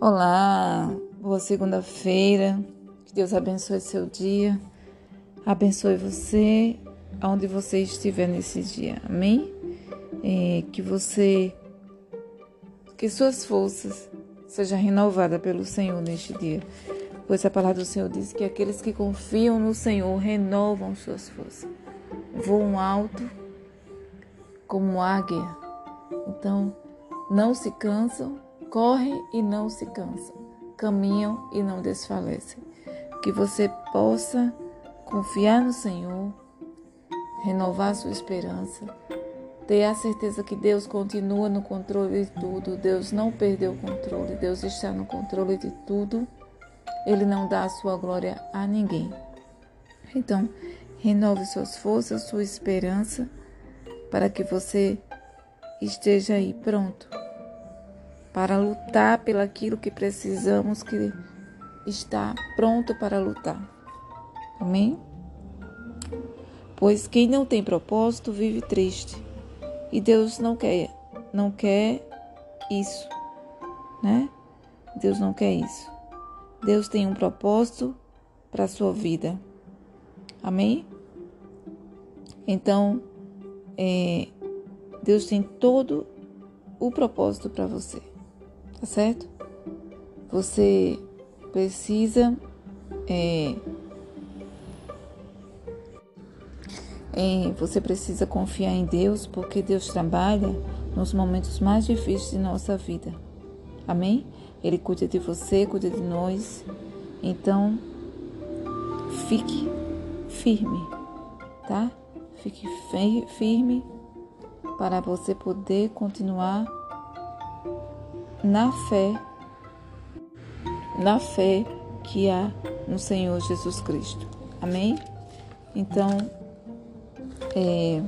Olá, boa segunda-feira. Que Deus abençoe seu dia. Abençoe você aonde você estiver nesse dia. Amém? É, que você que suas forças sejam renovadas pelo Senhor neste dia. Pois a palavra do Senhor diz que aqueles que confiam no Senhor renovam suas forças. Voam alto como águia. Então, não se cansam correm e não se cansam, caminham e não desfalecem. Que você possa confiar no Senhor, renovar sua esperança, ter a certeza que Deus continua no controle de tudo, Deus não perdeu o controle, Deus está no controle de tudo, Ele não dá a sua glória a ninguém. Então, renove suas forças, sua esperança, para que você esteja aí pronto para lutar pelaquilo que precisamos que está pronto para lutar. Amém? Pois quem não tem propósito vive triste. E Deus não quer, não quer isso, né? Deus não quer isso. Deus tem um propósito para a sua vida. Amém? Então, é, Deus tem todo o propósito para você tá certo? Você precisa é, você precisa confiar em Deus, porque Deus trabalha nos momentos mais difíceis de nossa vida. Amém? Ele cuida de você, cuida de nós. Então, fique firme, tá? Fique firme para você poder continuar na fé, na fé que há no Senhor Jesus Cristo. Amém? Então, é,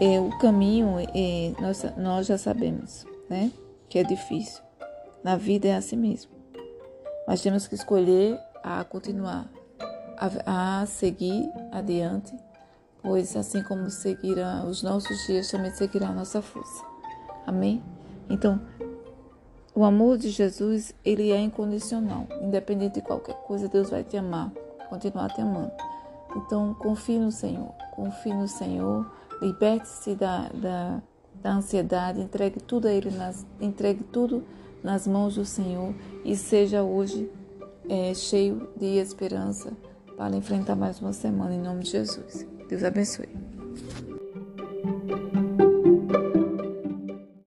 é, o caminho é, nós, nós já sabemos, né? Que é difícil. Na vida é assim mesmo. Mas temos que escolher a continuar, a, a seguir adiante, pois assim como seguirá os nossos dias, também seguirá a nossa força. Amém? Então, o amor de Jesus, ele é incondicional. Independente de qualquer coisa, Deus vai te amar, continuar te amando. Então, confie no Senhor, confie no Senhor, liberte-se da, da, da, ansiedade, entregue tudo a Ele, nas, entregue tudo nas mãos do Senhor e seja hoje é, cheio de esperança para enfrentar mais uma semana, em nome de Jesus. Deus abençoe.